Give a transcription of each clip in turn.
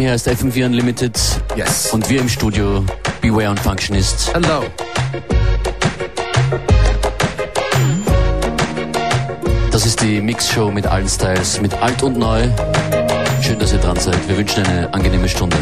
hier ist FM4 Unlimited. Yes. Und wir im Studio Beware und Functionist. Hello. Das ist die Mix-Show mit allen Styles, mit alt und neu. Schön, dass ihr dran seid. Wir wünschen eine angenehme Stunde.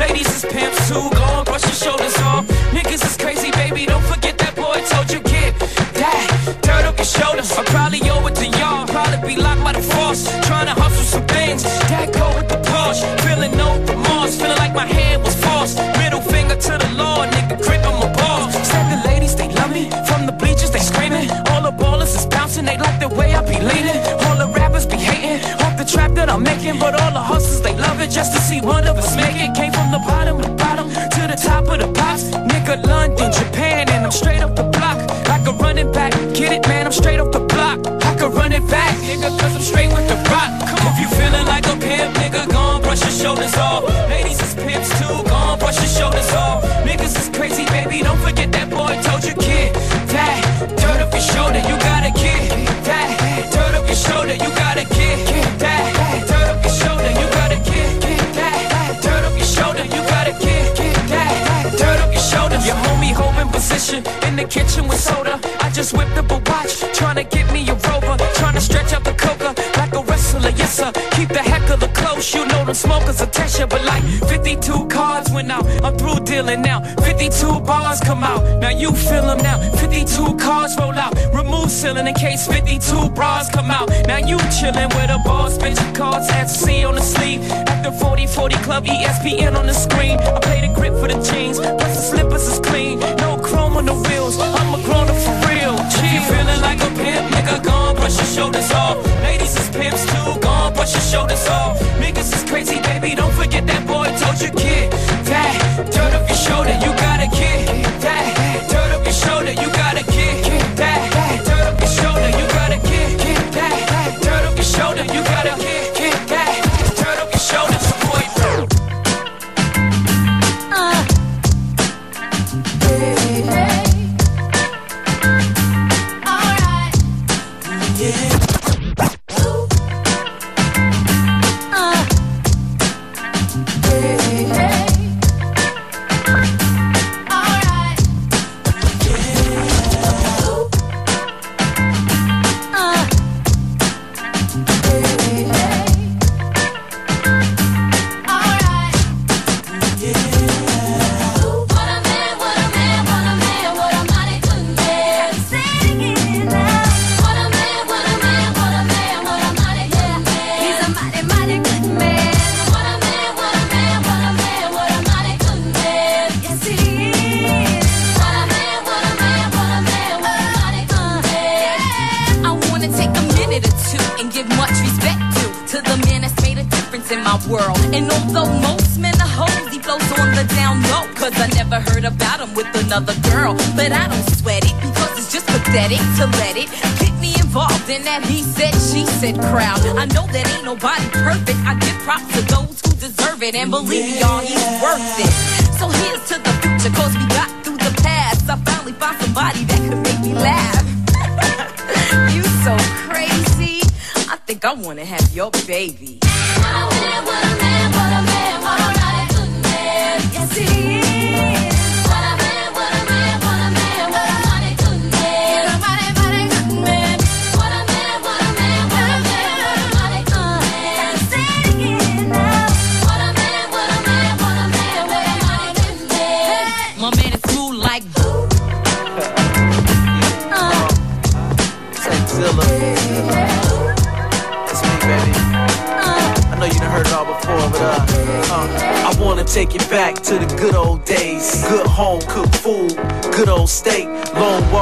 Ladies is pimps too, go and brush your shoulders off. Niggas is crazy, baby, don't forget that boy told you, get That, dirt up your shoulders. I probably owe it to y'all. Probably be locked by the force. Trying to hustle some things. That go with the Porsche. Feeling no remorse. Feeling like my head was forced. Middle finger to the law, nigga, grip on my balls. Said the ladies, they love me. From the bleachers, they screaming. All the ballers is bouncing. They like the way I be leaning. All the rappers be hating. Off the trap that I'm making. But all the hustlers, they love it just to see one of us make it. From the bottom of the bottom to the top of the pops. Nigga, London, Japan, and I'm straight up the block. Like a running back. Get it, man, I'm straight off the block. I could run it back, nigga, cause I'm straight with with soda. I just whipped up a watch, trying to get me a rover, trying to stretch out the coca like a wrestler. Yes sir, keep the heck of heckler close. You know them smokers attach you, but like 52 cards went out. I'm through dealing now. 52 bars come out. Now you feel them now. 52 cards roll out. Remove ceiling in case 52 bras come out. Now you chillin' with a boss, bench cards, FC on the sleeve. At the 40 40 Club, ESPN on the screen. I play the grip for the jeans, plus the slippers is clean. No chrome on the wheels. I'm feeling like a pimp, nigga, go on, brush your shoulders off. Ladies is pimps too, go on, brush your shoulders off. Niggas is crazy, baby, don't forget that boy told you, kid. That, dirt up your shoulder, you got a kid. That, dirt up your shoulder, you got a kid. That, dirt up your shoulder, you got a kid. That, dirt up your shoulder, you got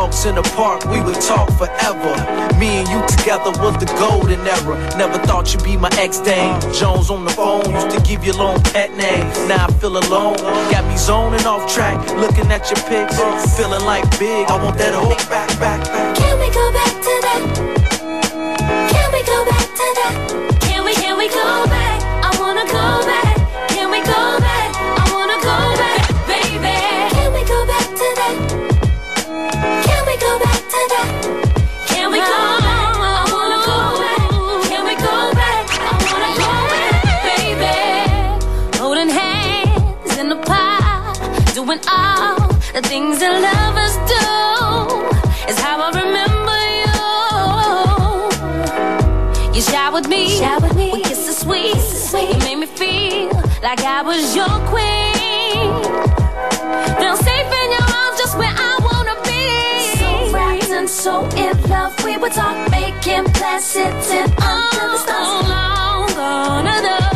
walks in the park, we would talk forever. Me and you together was the golden era. Never thought you'd be my ex dame. Jones on the phone used to give you long pet name. Now I feel alone. Got me zoning off track, looking at your pics. Feeling like big, I want that whole back, back, back. Can we go back to that? I was your queen. Feel safe in your arms, just where I wanna be. So wrapped and so in love, we were talk, making plans, sitting under the stars. Long gone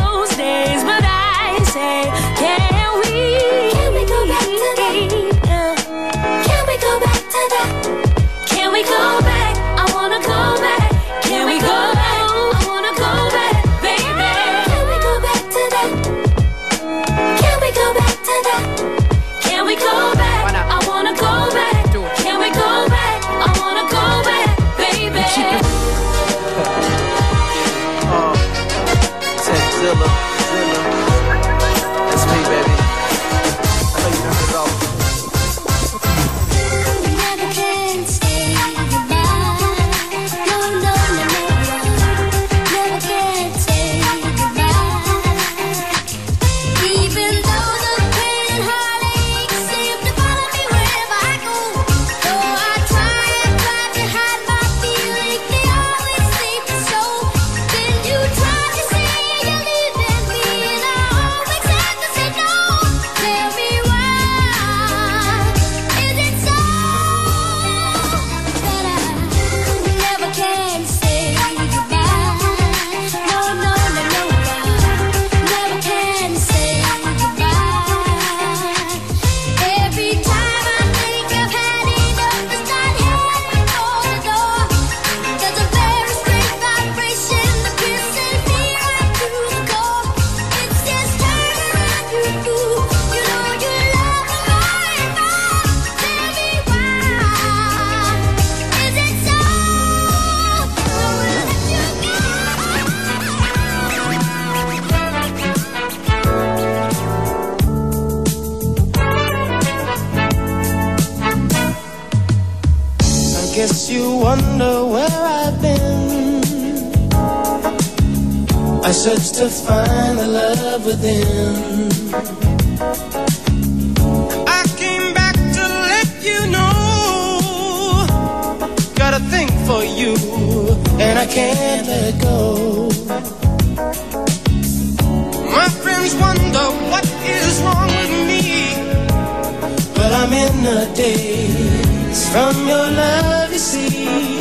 I'm in a daze from your love, you see.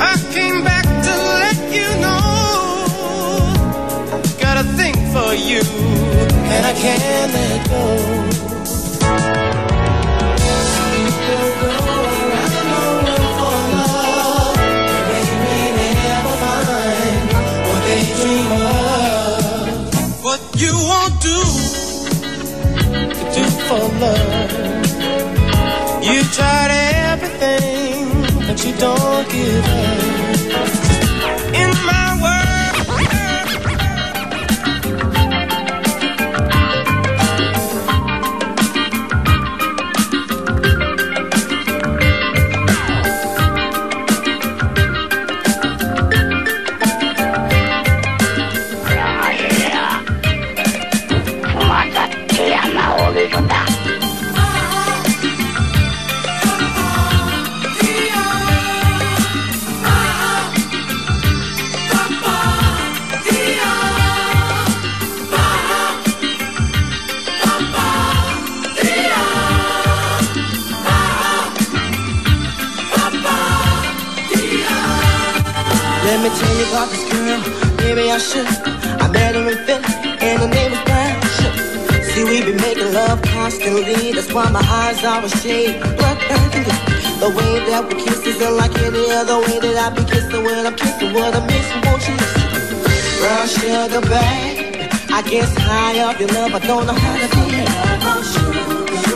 I came back to let you know. Got a thing for you, and I can't let go. for love. You tried everything, but you don't give up. I met her in Philly, and her name was Dasha. See, we be making love constantly. That's why my eyes are a shade blood burgundy. The way that we kiss is unlike any other way that I be kissing when I'm kissing. What I'm missing, won't you listen? Brown sugar, babe. I guess high up your love, I don't know how to be.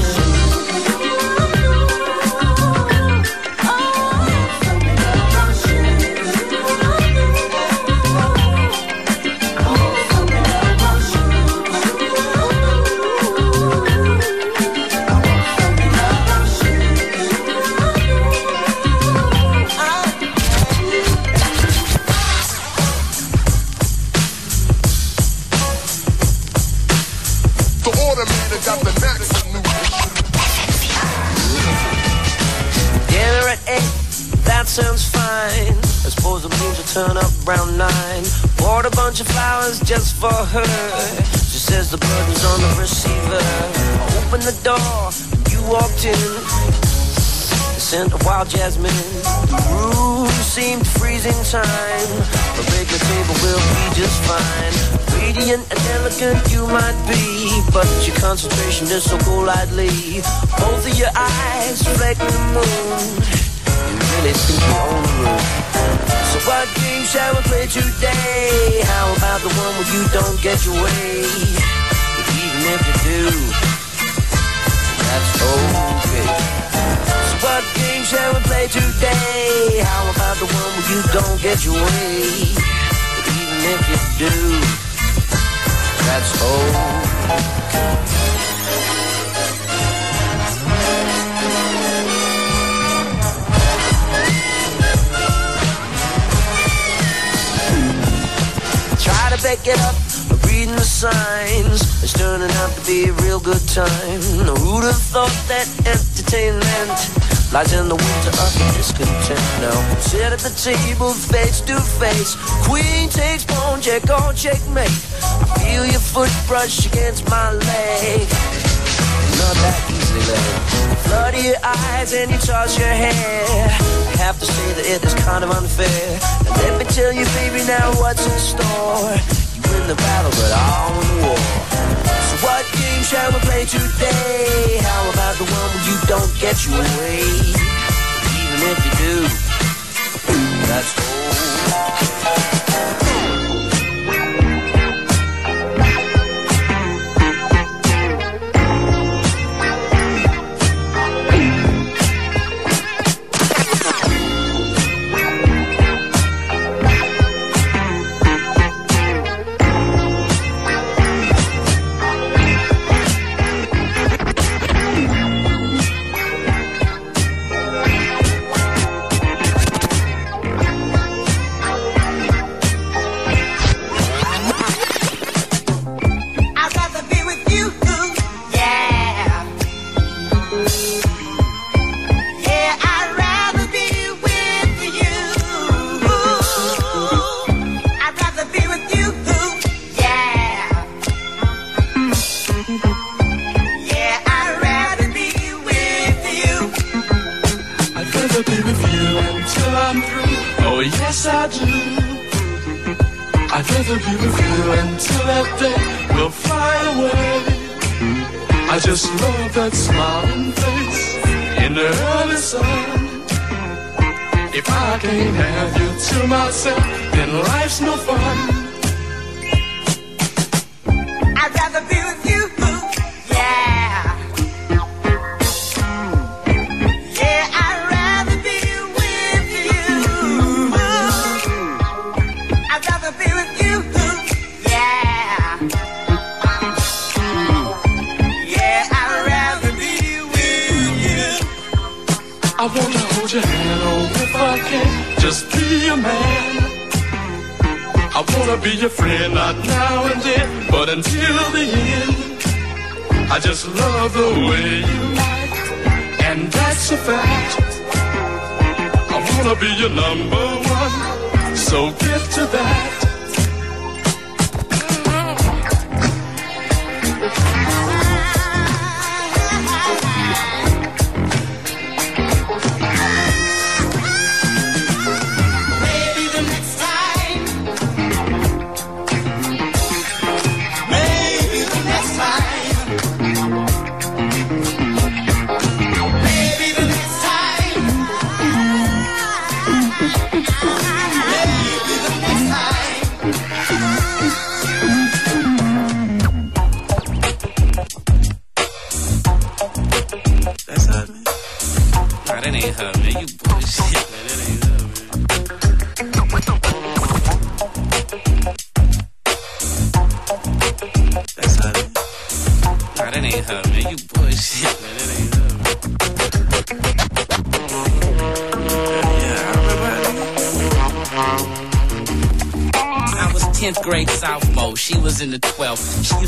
Door, you walked in. The scent of wild jasmine. The room seemed freezing time. A regular table will be just fine. Radiant and elegant you might be, but your concentration is so golightly. Both of your eyes reflect the moon. You really think you own room. So what game shall we play today? How about the one where you don't get your way? But even if you do, that's okay. So what game shall we play today? How about the one where you don't get your way? But even if you do, that's okay. Try to pick it up, reading the signs. It's turning out to be a real good time. Who'd have thought that entertainment lies in the winter of discontent? Now sit at the table face to face. Queen takes pawn, check on checkmate. I feel your foot brush against my leg. Not that easily. Flood your eyes and you toss your hair. I have to say that it is kind of unfair. And let me tell you, baby, now what's in store. Win the battle, but I'll win the war. So what game shall we play today? How about the one where you don't get your way? Even if you do, that's okay. Be your number one, so get to that.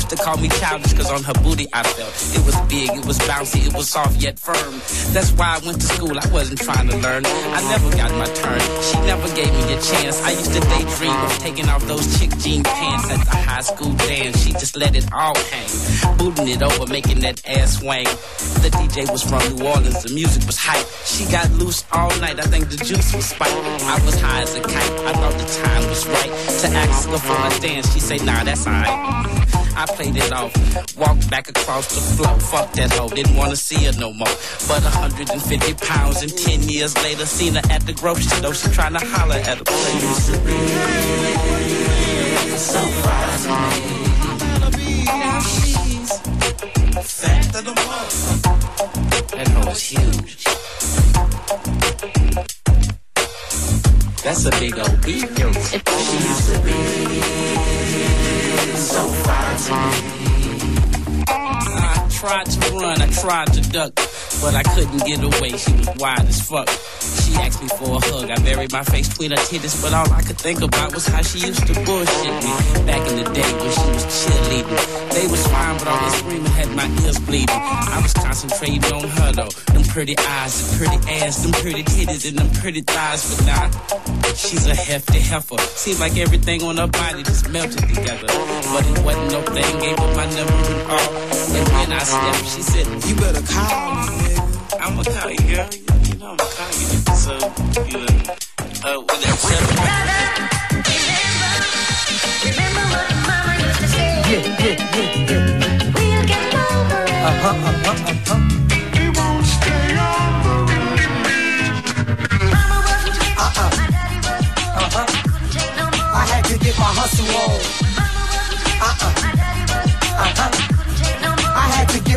Used to call me childish because on her booty I felt. It was big, it was bouncy, it was soft yet firm. That's why I went to school. I wasn't trying to learn. I never got my turn. She never gave me a chance. I used to daydream of taking off those chick jean pants at the high school dance. She just let it all hang. Booting it over, making that ass swing. The DJ was from New Orleans. The music was hype. She got loose all night. I think the juice was spiked. I was high as a kite. I thought the time was right to ask her for a dance. She say, Nah, that's alright. I played it off, walked back across the floor. Fuck that hoe, didn't wanna see her no more. But 150 pounds and 10 years later, seen her at the grocery store. She trying to holler at a place. To me. She's fat to mother. That hoe is huge. That's a big old. Yo, she used to be so fine to me. I tried to run, I tried to duck, but I couldn't get away. She was wide as fuck. She asked me for a hug. I buried my face between her titties, but all I could think about was how she used to bullshit me back in the day when she was cheerleading. They was fine, but all that screaming had my ears bleeding. I was concentrating on her though. Them pretty eyes, them pretty ass, them pretty titties, and them pretty thighs. But now she's a hefty heifer. Seems like everything on her body just melted together. But it wasn't no thing. Gave her my number and all. And when I stepped, she said, "You better call me, nigga." I'ma call you, girl. You know I'ma call you. So you know, uh, with that Remember what mama used to say. Yeah, yeah, yeah, yeah. We'll get over it. Uh-huh, uh-huh, uh-huh. He won't stay on the Mama wasn't strict. My daddy was. Couldn't take no more. I had to get my hustle on. Uh-uh. Uh-huh.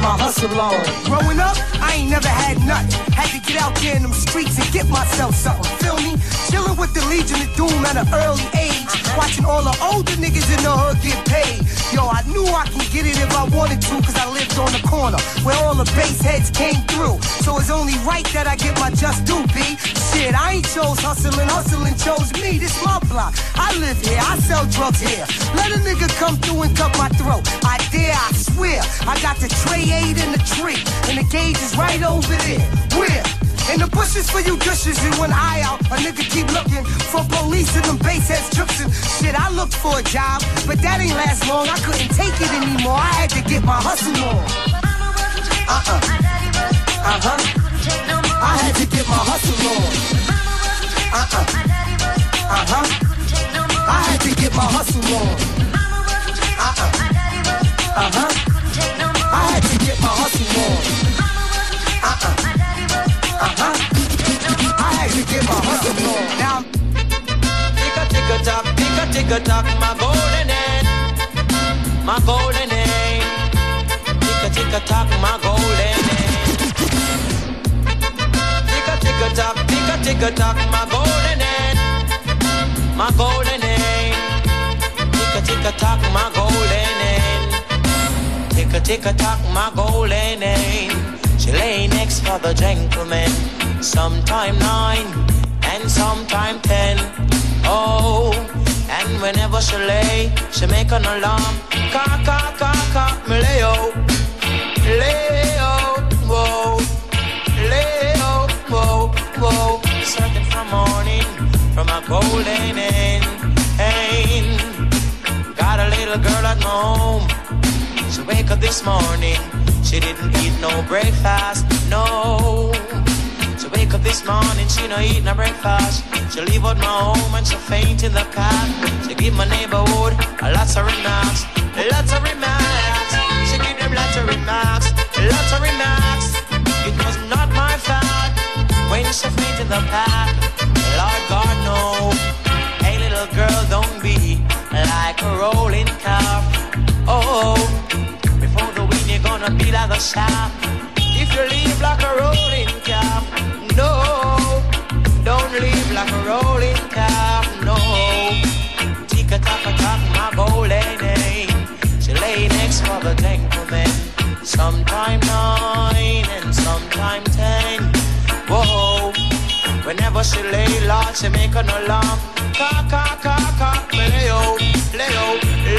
my hustle on. Growing up, I ain't never had nothing. Had to get out there in them streets and get myself something. Feel me? Chilling with the Legion of Doom at an early age. Watching all the older niggas in the hood get paid. Yo, I knew I could get it if I wanted to, cause I lived on the corner where all the bass heads came through. So it's only right that I get my just due, B. Shit, I ain't chose hustling, hustling chose me. This my block. I live here, I sell drugs here. Let a nigga come through and cut my throat. I dare, I swear. I got the tray eight in the tree, and the gauge is right over there. Where? In the bushes for you dishes, you an eye out. A nigga keep looking for police and them bass heads trips and shit. I looked for a job, but that ain't last long. I couldn't take it anymore. I had to get my hustle on. Strict. Uh-uh. My take no more. I had to get my hustle on. Mama wasn't strict. Uh-uh. My daddy was poor. Uh-huh. Couldn't take no more. I had to get my hustle on. Uh-uh. Uh-huh. I actually give a hustle more. Now, tick-a-tick-a-tock, tick-a-tick-a-tock, my golden name, my golden egg. Tick-a-tick-a-tock, my golden name. Tick-a-tick-a-tock, talk, my golden name, my golden egg. Tick-a-tick-a-tock, my golden name. Tick-a-tick-a-tock, my golden name. She lay next for the gentleman, sometime nine and sometime ten. Oh, and whenever she lay, she make an alarm. Ka ka ka ka, me lay oh, lay oh, whoa, lay oh, whoa, whoa. Searching for morning from a golden end. Got a little girl at home. She wake up this morning, she didn't eat no breakfast, no. She wake up this morning, she no eat no breakfast. She leave out my home and she faint in the car. She give my neighborhood a lots of remarks, lots of remarks. She give them lots of remarks, lots of remarks. It was not my fault when she faint in the park. Lord God no, hey little girl, don't be like a rolling car. Oh, gonna be like a shaft. If you leave like a rolling car, no, don't leave like a rolling car, no. Tick a tock a tock, my golden eh, name. Eh. She lay next for the gentleman. Sometime nine and sometime ten. Whoa. Whenever she lay, low, she make an alarm. Ka ka ka, leo, leo,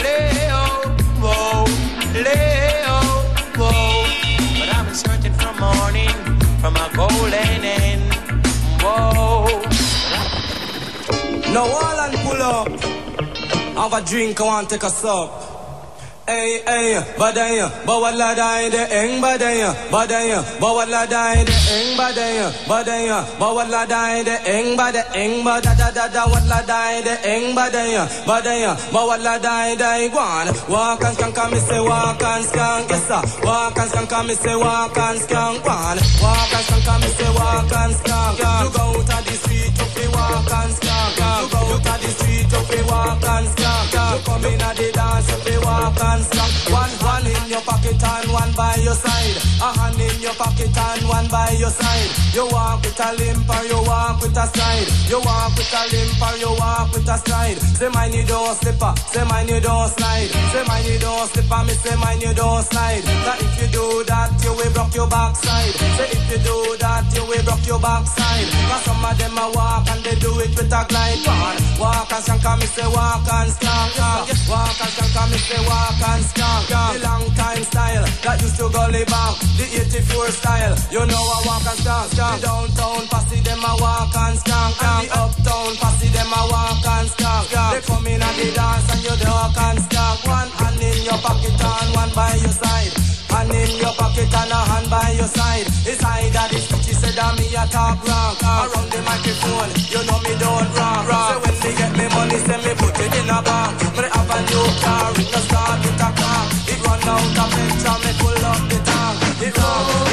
leo, whoa, leo, from a golden end. Whoa. Now all and pull up. Have a drink, I want to take a sup. Hey, hey, badaya, bawala dai de eng badaya, badaya, bawala dai de eng badaya, badaya, bawala dai de eng bada eng bada da da da wala dai de eng badaya, badaya, bawala dai dai guan. Walk and skank, me say walk and skank, me say walk and skank, guan. Skank, me say walk and skank. You go of the street, you fi walk and skank. You go out of the street, you fi walk and skank. You come in at the dance, you fi walk and skank. One one in your pocket and one by your side. A hand in your pocket and one by your side. You walk with a limp or you walk with a stride. You walk with a limp or you walk with a stride. Say mine you don't slipper, say mine you don't slide. Say mine you don't slipper, me say mine you don't slide. That if you do that, you will broke your backside. Say if you do that, you will broke your backside. Cause some of them a walk and they do it with a glide. Walk and skank, me say walk and skank. Walk and skank, me say walk and skank. The long time style that used to go live back. The 84 style, you know I walk and skank. The downtown posse them a walk and skank. And the uptown posse them a walk and skank. They come in at the dance and you walk and skank. One hand in your pocket and one by your side. Hand in your pocket and a hand by your side. It's either the switch, said that me a talk wrong. Around the microphone, you know me don't wrong. When get me money, send me put it in a bank. Me have a new car, it no start it a car. It run out of petrol, me pull up the tank. It run,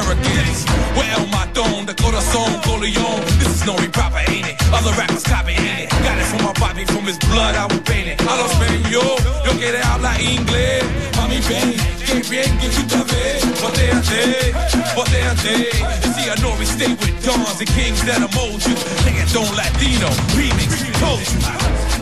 Americans. Well, my throne, the corazón, Coleon. This is no proper, ain't it? Other rappers copying it. Got it from my body, from his blood, I was painted. A los yo, yo quiere hablar inglés. Mami, ven, que bien que tú te ves. Boteate, boteate. You see, I know we stay with dons and kings that mold you. Reggaeton Latino, remix, told.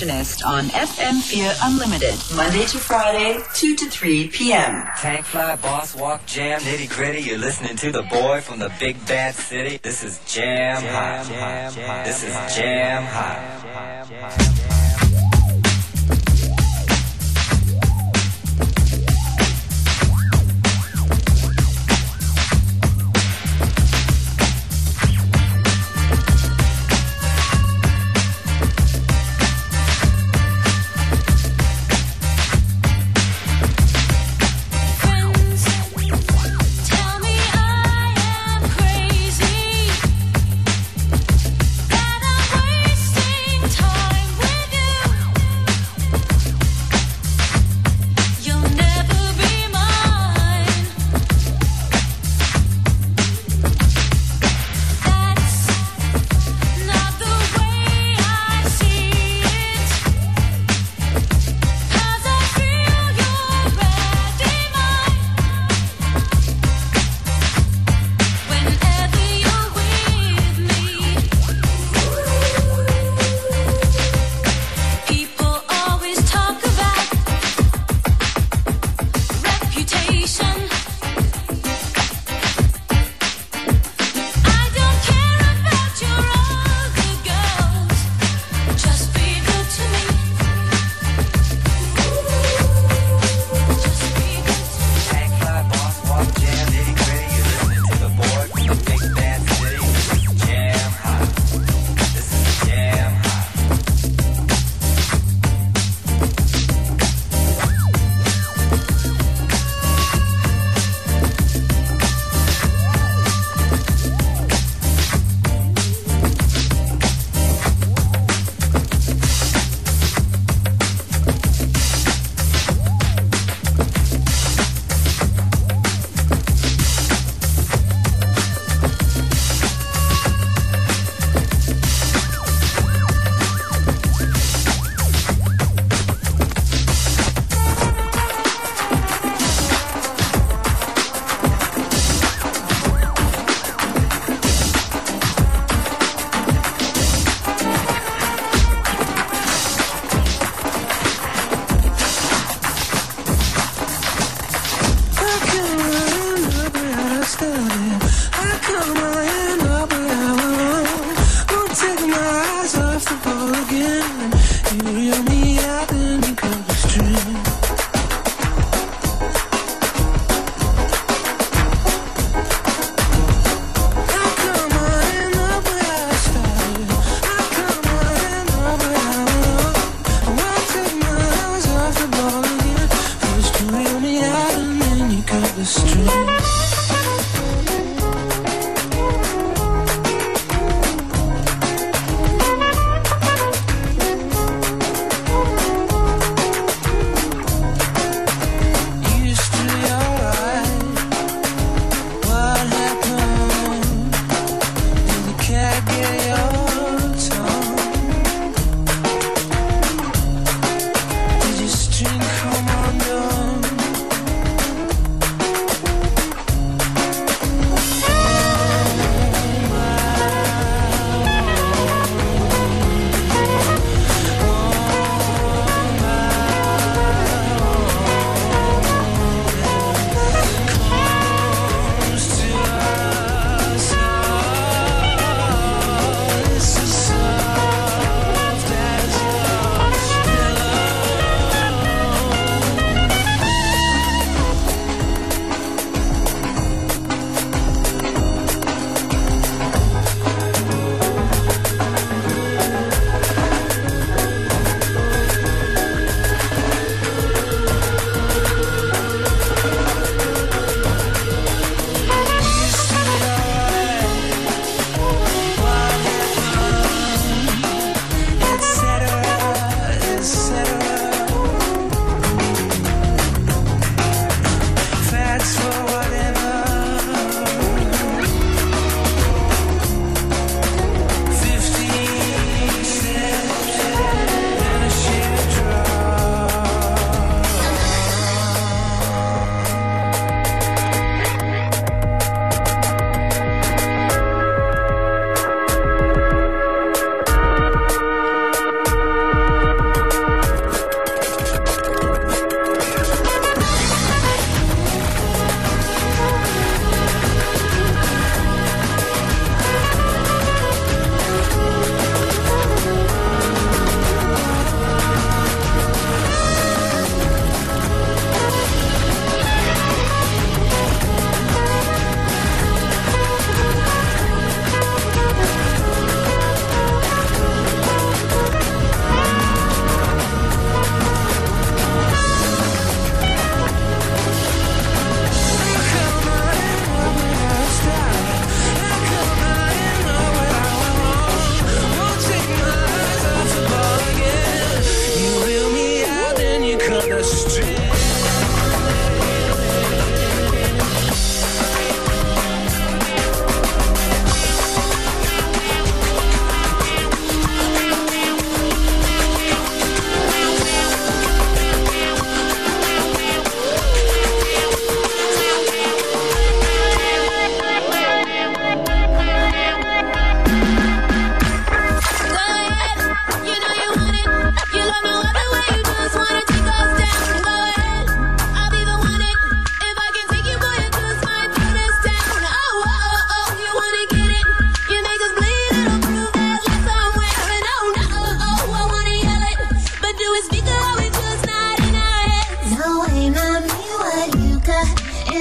And on FM4 Unlimited, Monday to Friday, 2 to 3 p.m. Tank fly, boss walk, jam, nitty gritty. You're listening to the boy from the big bad city. This is Jam Hot. This is Jam Hot. Tell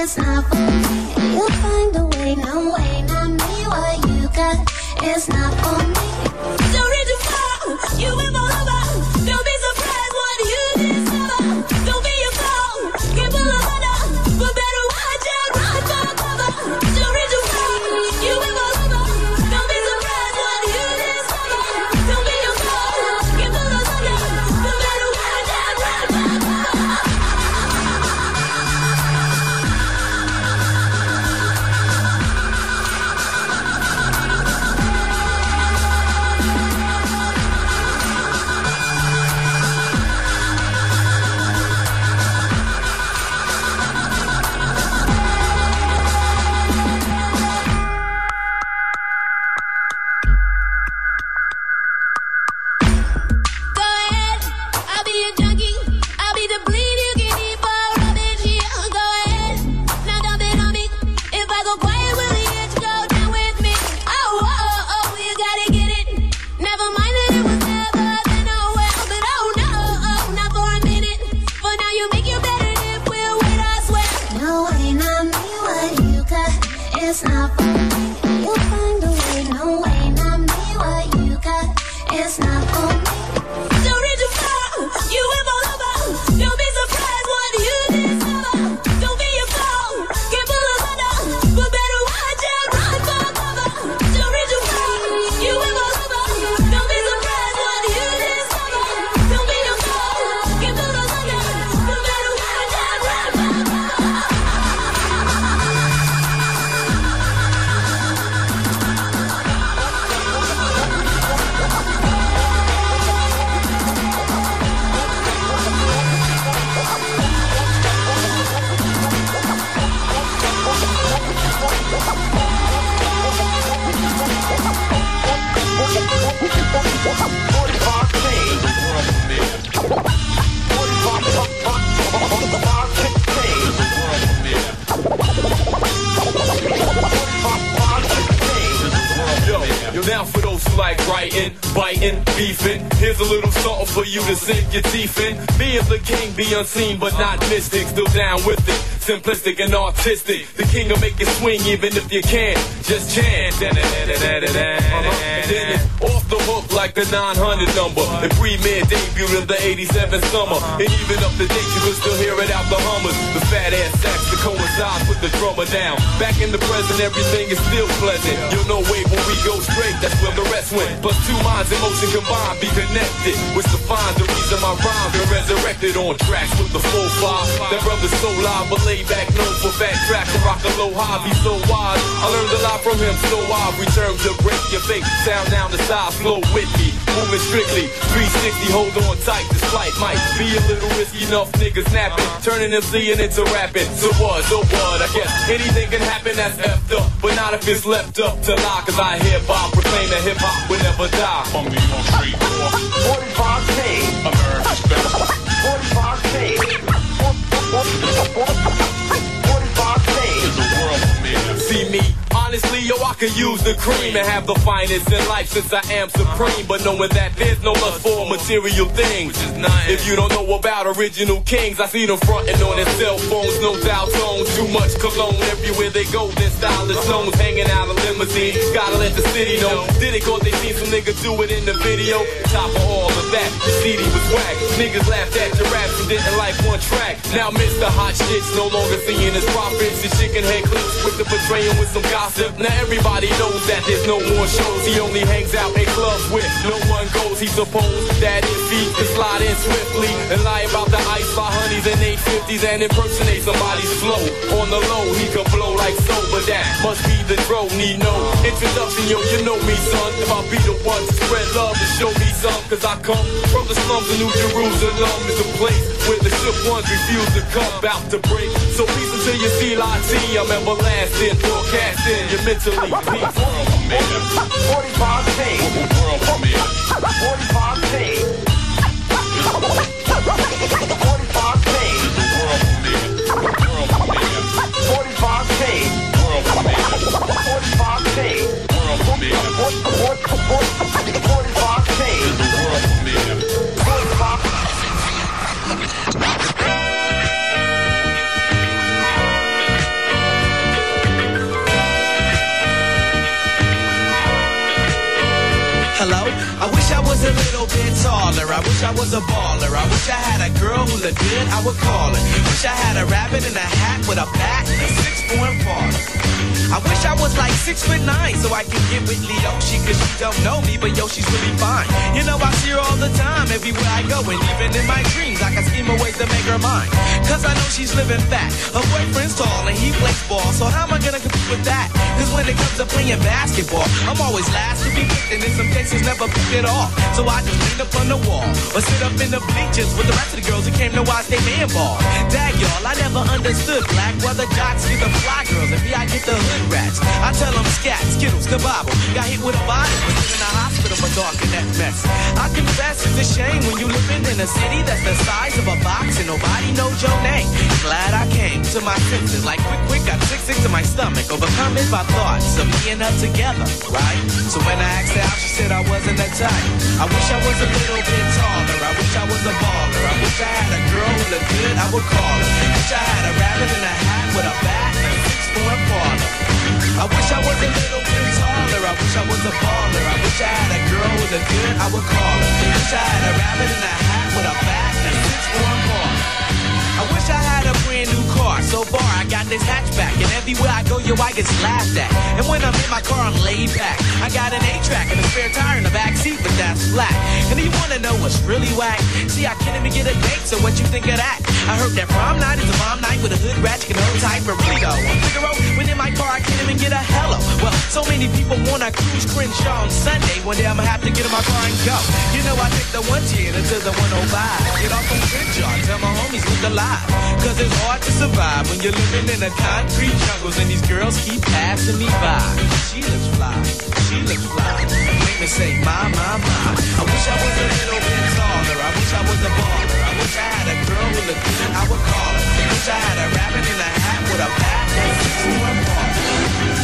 It's not the unseen but not mystic, still down with it. Simplistic and artistic, the king will make you swing even if you can't. Just chant. Uh-huh. Then it's off the hook like the 900 number. The premier debut of the 87 summer. And even up to date, you can still hear it out the hummers. The fat ass sax to coincide with the drummer down. Back in the present, everything is still pleasant. You'll know wait when we go straight, that's where the rest went. Plus two minds in motion combined, be connected. Which defines the reason my rhymes are resurrected on tracks with the full five. That brother's so live, but laid back, known for fat track and rock a low high, be so wise. I learned a lot from him, so I return to break your fake sound down the side, flow with me. Moving strictly, 360, hold on tight. This flight might be a little risky enough, niggas napping, turning MC and into rapping. So what, so what? I guess anything can happen that's effed up, but not if it's left up to lie. Cause I hip hop, proclaim that hip hop will never die. From New York Street, 45 K, America's best. 45 K, 45 K is a world premiere. See me. Honestly, yo, I could use the cream and have the finest in life since I am supreme. But knowing that there's no lust for material things. If you don't know about original kings, I see them fronting on their cell phones, no doubt tones. Too much cologne everywhere they go, then stylish zones hanging out of limousines. Gotta let the city know. Did it cause they seen some niggas do it in the video? Top of all of that, the CD was whack. Niggas laughed at your raps and didn't like one track. Now Mr. Hot Shit's no longer seeing his profits. His chicken head clips with the portraying with some gossip. Now everybody knows that there's no more shows. He only hangs out in clubs with no one goes. He supposed that if he can slide in swiftly and lie about the ice by honey 850s and impersonate somebody's flow. On the low, he can blow like so, but that must be the dro. Need no introduction, yo, you know me, son. If I be the one to spread love and show me some, cause I come from the slums of New Jerusalem. Is a place where the shook ones refuse to come, bout to break. So peace until you see LIT, I'm everlasting, broadcasting, you're mentally peace. 45 T. 45 T. 45 T. 45 T. 45 T. 45 good, I would call her. Wish I had a rabbit in a hat with a bat and a six-point father. I wish I was like six foot nine so I could get with Leoshi she don't know me, but yo, she's really fine. You know, I see her all the time everywhere I go, and even in my dreams, I can scheme a ways to make her mine. Cause I know she's living fat. Her boyfriend's tall and he plays ball, so how am I gonna compete with that? Cause when it comes to playing basketball, I'm always last to be picked, and in some cases never picked at all. So I just lean up on the wall, or sit up in the bleachers with the rest of the girls who came to watch they man ball. Dag y'all, I never understood black whether jocks get the fly girls and me I get the hood rats. I tell them scat, skittles, kabobble. Got hit with a body, was in the hospital for talking that mess. I confess it's a shame when you living in a city that's the size of a box and nobody knows your name. Glad I came to my senses, like quick, quick, got sick, sick to my stomach, overcome it by thoughts of me and her together, right? So when I asked her out, she said I wasn't that type. I wish I was a little bit taller. I wish I was a baller. I wish I had a girl who looked good, I would call her. Wish I had a rabbit in a hat with a bat and a six-four Impala. I wish I was a little bit taller. I wish I was a baller. I wish I had a girl who looked good, I would call her. Wish I had a rabbit in a hat with a bat and a six-four Impala. Wish I had a brand new car. So far, I got this hatchback, and everywhere I go, yo, I get laughed at. And when I'm in my car, I'm laid back. I got an A-track and a spare tire in the back seat, but that's flat. And you wanna know what's really whack? See, I can't even get a date, so what you think of that? I heard that prom night is a mom night with a hood ratchet and hold tight, but really though, Figaro, when in my car, I can't even get a hello. Well, so many people wanna cruise Crenshaw on Sunday. One day I'ma have to get in my car and go. You know, I take the 110 until the 105. Get off on Crenshaw, tell my homies look alive. Cause it's hard to survive when you're living in a concrete jungles and these girls keep passing me by. She looks fly, she looks fly. Make me say, my, my, my. I wish I was a little bit taller. I wish I was a baller. I wish I had a girl who looked good, I would call her. I Wish I had a rabbit in a hat with a bat and six-foot baller.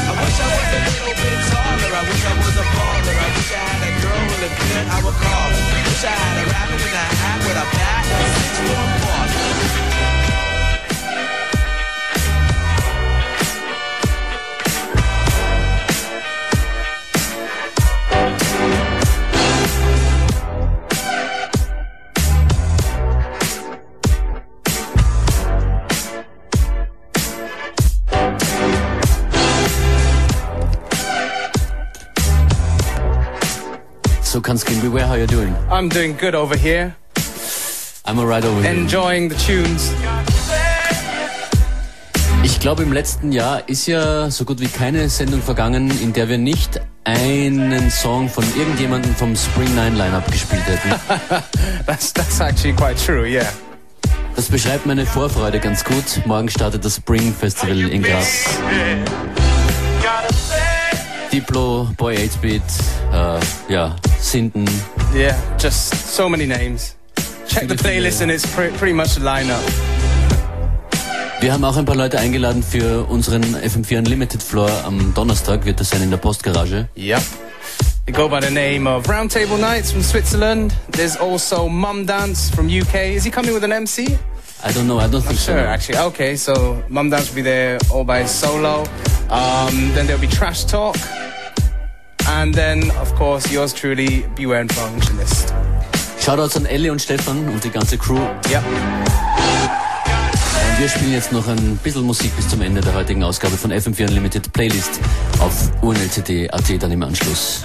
I wish I was a little bit taller. I wish I was a baller. I wish I had a girl who looked good, I would call her. I Wish I had a rabbit in a hat with a bat and a six-foot baller. Gehen. Beware, how you doing? I'm doing good over here. I'm alright over here. Enjoying the tunes. Ich glaube, im letzten Jahr ist ja so gut wie keine Sendung vergangen, in der wir nicht einen Song von irgendjemandem vom Spring Nine Lineup gespielt hätten. That's that's actually quite true, yeah. Das beschreibt meine Vorfreude ganz gut. Morgen startet das Spring Festival in Graz. Diplo, Boy 8-Beat, äh, ja, Sinden. Yeah, just so many names. Check the playlist and it's pre pretty much the lineup. Wir haben auch ein paar Leute eingeladen für unseren FM4 Unlimited Floor am Donnerstag, wird das sein in der Postgarage. Yep. They go by the name of Roundtable Nights from Switzerland. There's also Mum Dance from UK. Is he coming with an MC? I don't know, I don't think Sure, so. actually. Okay, so Mum Dance will be there all by solo. Um, then there'll be Trash Talk. And then, of course, yours truly, Beware and Functionist. Shoutouts an Ellie und Stefan und die ganze Crew. Ja. Und wir spielen jetzt noch ein bisschen Musik bis zum Ende der heutigen Ausgabe von FM4 Unlimited Playlist auf UNLCT.at dann im Anschluss.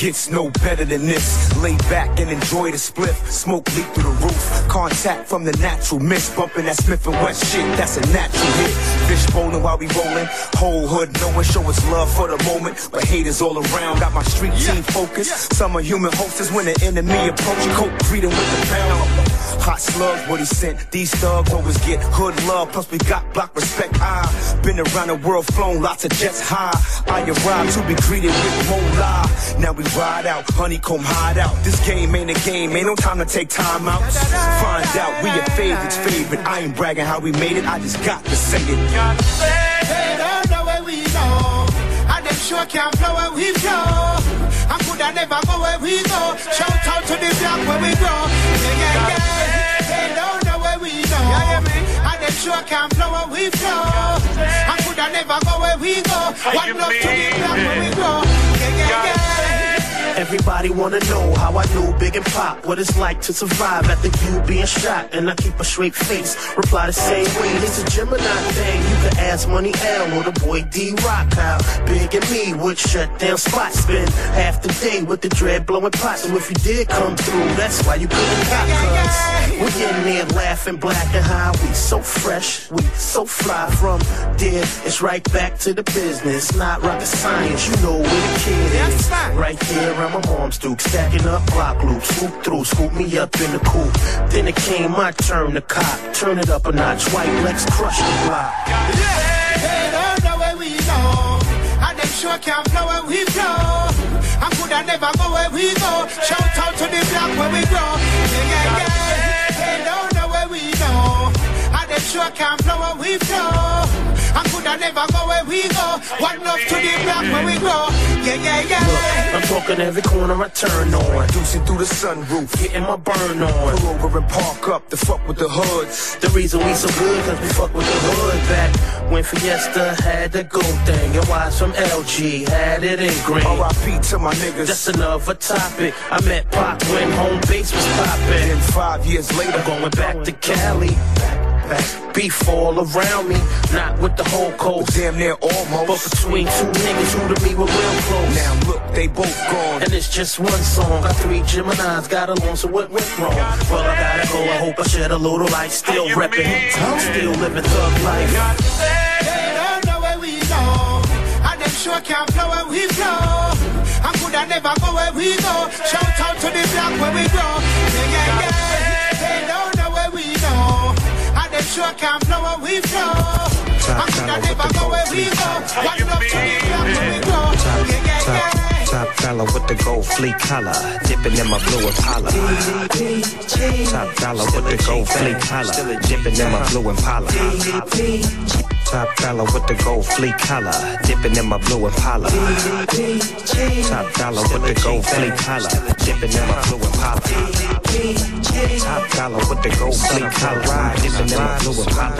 Gets no better than this. Lay back and enjoy the spliff. Smoke leak through the roof. Contact from the natural mist. Bumping that Smith and West shit. That's a natural hit. Fish bowling while we rolling. Whole hood knowing. Show us love for the moment. But haters all around. Got my street team focused. Some are human hostess when the enemy approach. Coke greet with the pound. Hot slugs, what he sent. These thugs always get hood love. Plus we got block respect. I been around the world, flown lots of jets high. I arrived to be greeted with more lie. Now we ride out, honeycomb hide out. This game ain't a game, ain't no time to take time out. Find out we your favorites favorite. I ain't bragging how we made it, I just got to say it. Know where we them sure can't flow where we flow. And could I never go where we go? Shout out to the block where we grow. Yeah, yeah, yeah. We go. And them sure can't flow where we flow. I could I never go where we go? One love to the block where we grow. Yeah, yeah, yeah. Everybody wanna know how I do big and pop. What it's like to survive after you being shot. And I keep a straight face. Reply the same way. It's a Gemini thing. You can ask Money L or the boy D Rock how big and me would shut down spots. Spend half the day with the dread blowing pots. So if you did come through, that's why you couldn't cop cuz. We in there laughing black and high. We so fresh, we so fly from there. It's right back to the business. Not rocket science. You know where the kid is. Right there around my mom's duke. Stacking up block loops. Swoop through, scoop me up in the coupe. Then it came my turn to cop. Turn it up a notch. White Lex crush the block. They don't know where we go. And them sure can't flow where we flow. And could I never go where we go? Shout out to the block where we grow. Yeah, yeah, yeah. They don't know where we go. And them sure can't flow where we flow. And could I never go where we go? One love to the block where we grow. Yeah, yeah, yeah. I'm talking every corner I turn on. Deucing through the sunroof. Getting my burn on. Pull over and park up to fuck with the hoods. The reason we so good, cause we fuck with the hood back when Fiesta had the gold thing. Your wives from LG had it in green. R.I.P. to my niggas. That's another topic. I met Pop when home base was poppin'. Then five years later, I'm going back to Cali. Beef all around me, not with the whole coast. Damn near almost. But between two niggas who to me were real close. Now look, they both gone. And it's just one song. Got three Geminis, got along, so what went wrong? Well, I gotta go. I hope I shed a little light. Still reppin', still living thug life. They don't know where we go. And them sure can't flow where we flow. And could I never go where we go? Shout out to the block where we grow. And them sure can't flow where we flow. And could I never go where we go? One love to the block where we grow. Yeah, yeah, yeah. Top dollar with the gold fleet collar, dipping in my blue Impala. Top dollar with the gold fleet collar, dipping in my blue Impala. Top dollar with the gold fleet collar, dipping in my blue Impala. Top dollar with the gold fleet collar, dipping in my blue Impala. Top dollar with the gold fleet collar, dipping in my blue Impala.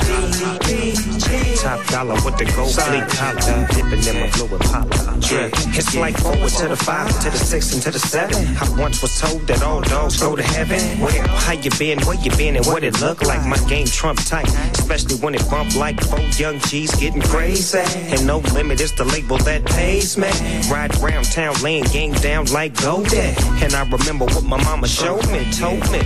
Top dollar with the gold fleet collar, dipping in my blue Impala. Yeah, it's like forward to the five, to the six, and to the seven. I once was told that all dogs go to heaven. Well, how you been, where you been, and what it look like? My game trump tight, especially when it bump like four young G's getting crazy. And no limit is the label that pays me. Ride around town, laying game down like gold. And I remember what my mama showed me, told me.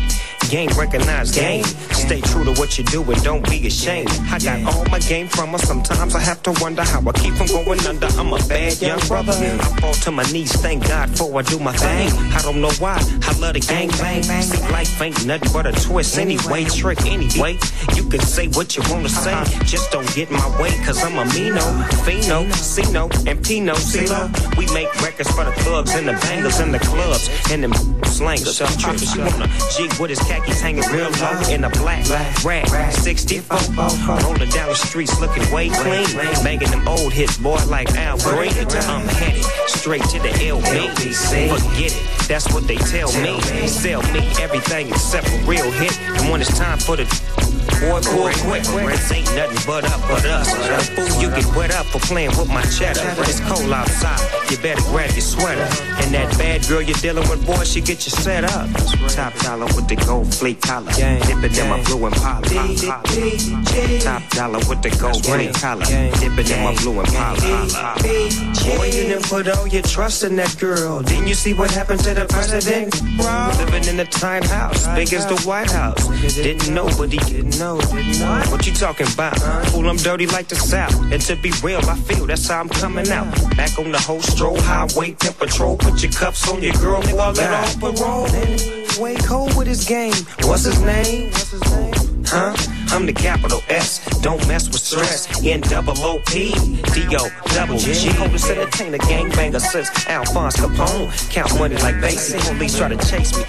Game recognize game. Stay true to what you do and don't be ashamed. I got all my game from her. Sometimes I have to wonder how I keep from going under. I'm a bad young brother. I fall to my knees, thank God for I do my thing. I don't know why. I love the gang bang. See, life ain't nothing but a twist anyway. Trick anyway. You can say what you wanna say. Just don't get in my way, cause I'm a Mino, Fino, Sino, and Pino. CeeLo. We make records for the thugs and the bangers and the clubs and them slangers. Trips, you wanna jig with his khakis hanging real low in a black rag. 64. Rolling down the streets looking way clean. Banging them old hits, boy, like Al Green. I'm headed straight to the LB. Forget it, that's what they tell me. Sell me everything except a real hit. And when it's time for the boy, boy, quick. This ain't nothing but up but us. A fool, you get wet up for playing with my cheddar. It's cold outside, you better grab your sweater. And that bad girl you're dealing with, boy, she get you set up. Top dollar with the gold flake collar. Dipping in my blue Impala. Top dollar with the gold flake collar. Dipping in my blue Impala. Boy, you didn't put all your trust in that girl. Didn't you see what happened to the president? Living in a tiny house, big as the White House. Didn't know, but he didn't know. What you talking about? Fool, I'm dirty like the South. And to be real, I feel that's how I'm coming out. Back on the whole stroll, highway, pimp patrol. Put your cuffs on your girl, nigga, let off parole. Way cold with his game. What's his name? What's his name? Huh? I'm the capital S. Don't mess with stress. N double O P D O double G. Coldest entertainer, gangbanger since Alphonse Capone. Count money like Basie. Police try to chase me.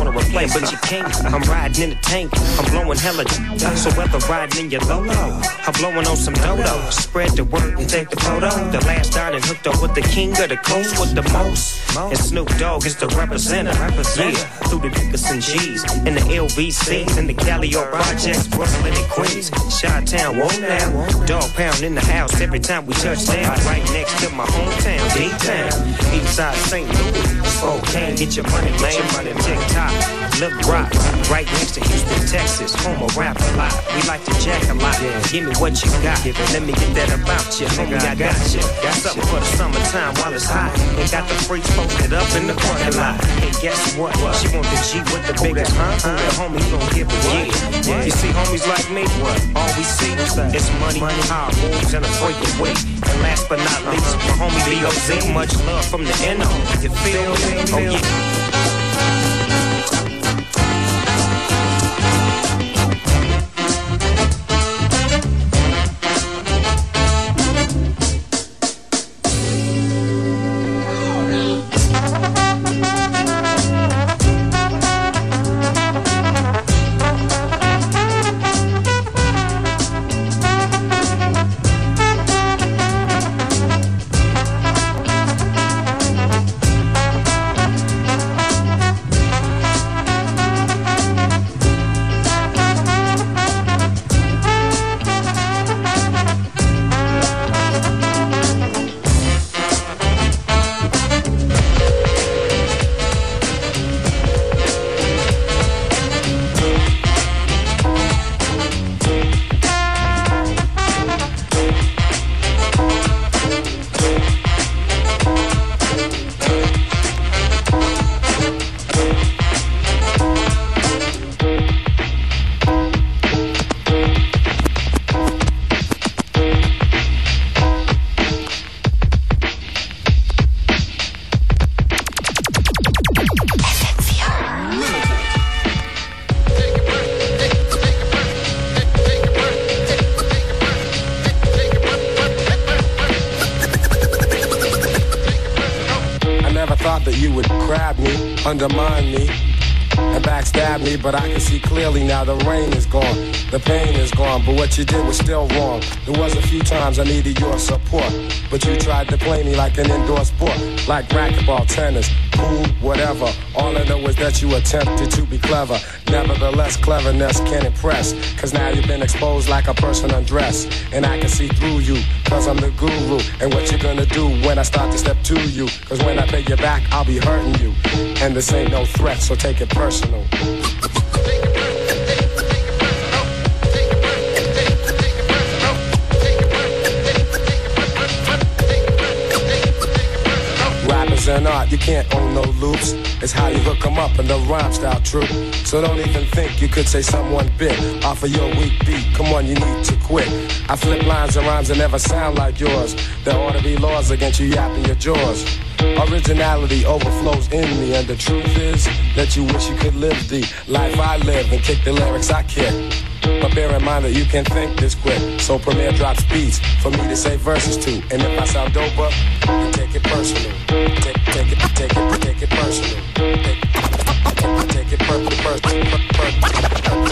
Wanna replay, but you can't. I'm riding in the tank. I'm blowing hella. So whether riding in your Lolo, I'm blowing on some dodo. Spread the word and take the photo. The last dining hooked up with the king of the coast with the most. And Snoop Dogg is the representative. Yeah, through the Dickerson G's and the LVCs and the Calliope Projects, Brooklyn and Queens. Shot Town, whoa now. Dog pound in the house every time we touch down. Right next to my hometown, D-Town. Eastside St. Louis. Spokane, get your money, man. Your money, TikTok. Little Rock, right next to Houston, Texas. Home of Rap-A-Lot. We like to jack a lot. Yeah. Give me what you got. Let me get that about you. Homie, I got you. Got something for the summertime while it's hot. And got the freaks posted up in the parking lot. Hey, guess what? She want the G with the biggest, huh? The homie gon' give a yeah. You see homies like me, what? All we see is money, high moves, and a breakaway. And last but not least, my homie B.O.Z. Much love from the N.O. You feel me? Oh, yeah. Attempted to be clever. Nevertheless, cleverness can impress, cause now you've been exposed like a person undressed, and I can see through you, cause I'm the guru, and what you gonna do when I start to step to you, cause when I pay you back, I'll be hurting you, and this ain't no threat, so take it personal. Art, you can't own no loops. It's how you hook 'em up and the rhyme style true. So don't even think you could say someone bit off of your weak beat. Come on, you need to quit. I flip lines and rhymes that never sound like yours. There ought to be laws against you yapping your jaws. Originality overflows in me, and the truth is that you wish you could live the life I live and kick the lyrics I kick. But bear in mind that you can think this quick. So Premier drops beats for me to say verses to. And if I sound doper, you take it personal. Take, take it, take it, take it personal. Take, take, take it per, per, per, per, per,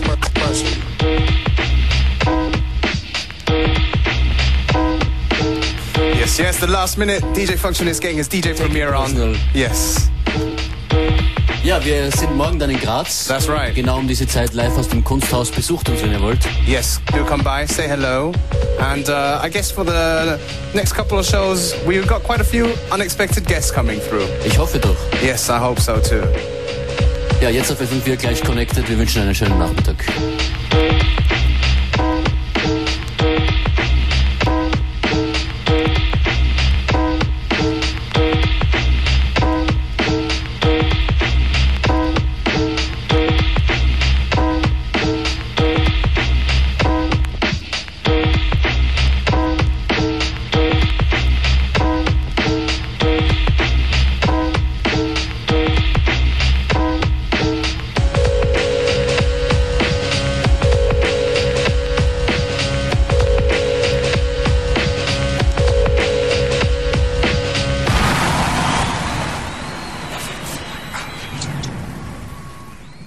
per, personal. Yes, yes, the last minute DJ Functionist gang is DJ Premier on. Yes. Ja, wir sind morgen dann in Graz. That's right. Genau um diese Zeit live aus dem Kunsthaus. Besucht uns, wenn ihr wollt. Yes, do come by, say hello. And uh, I guess for the next couple of shows, we've got quite a few unexpected guests coming through. Ich hoffe doch. Yes, I hope so too. Ja, jetzt auf FM4 gleich connected. Wir wünschen einen schönen Nachmittag.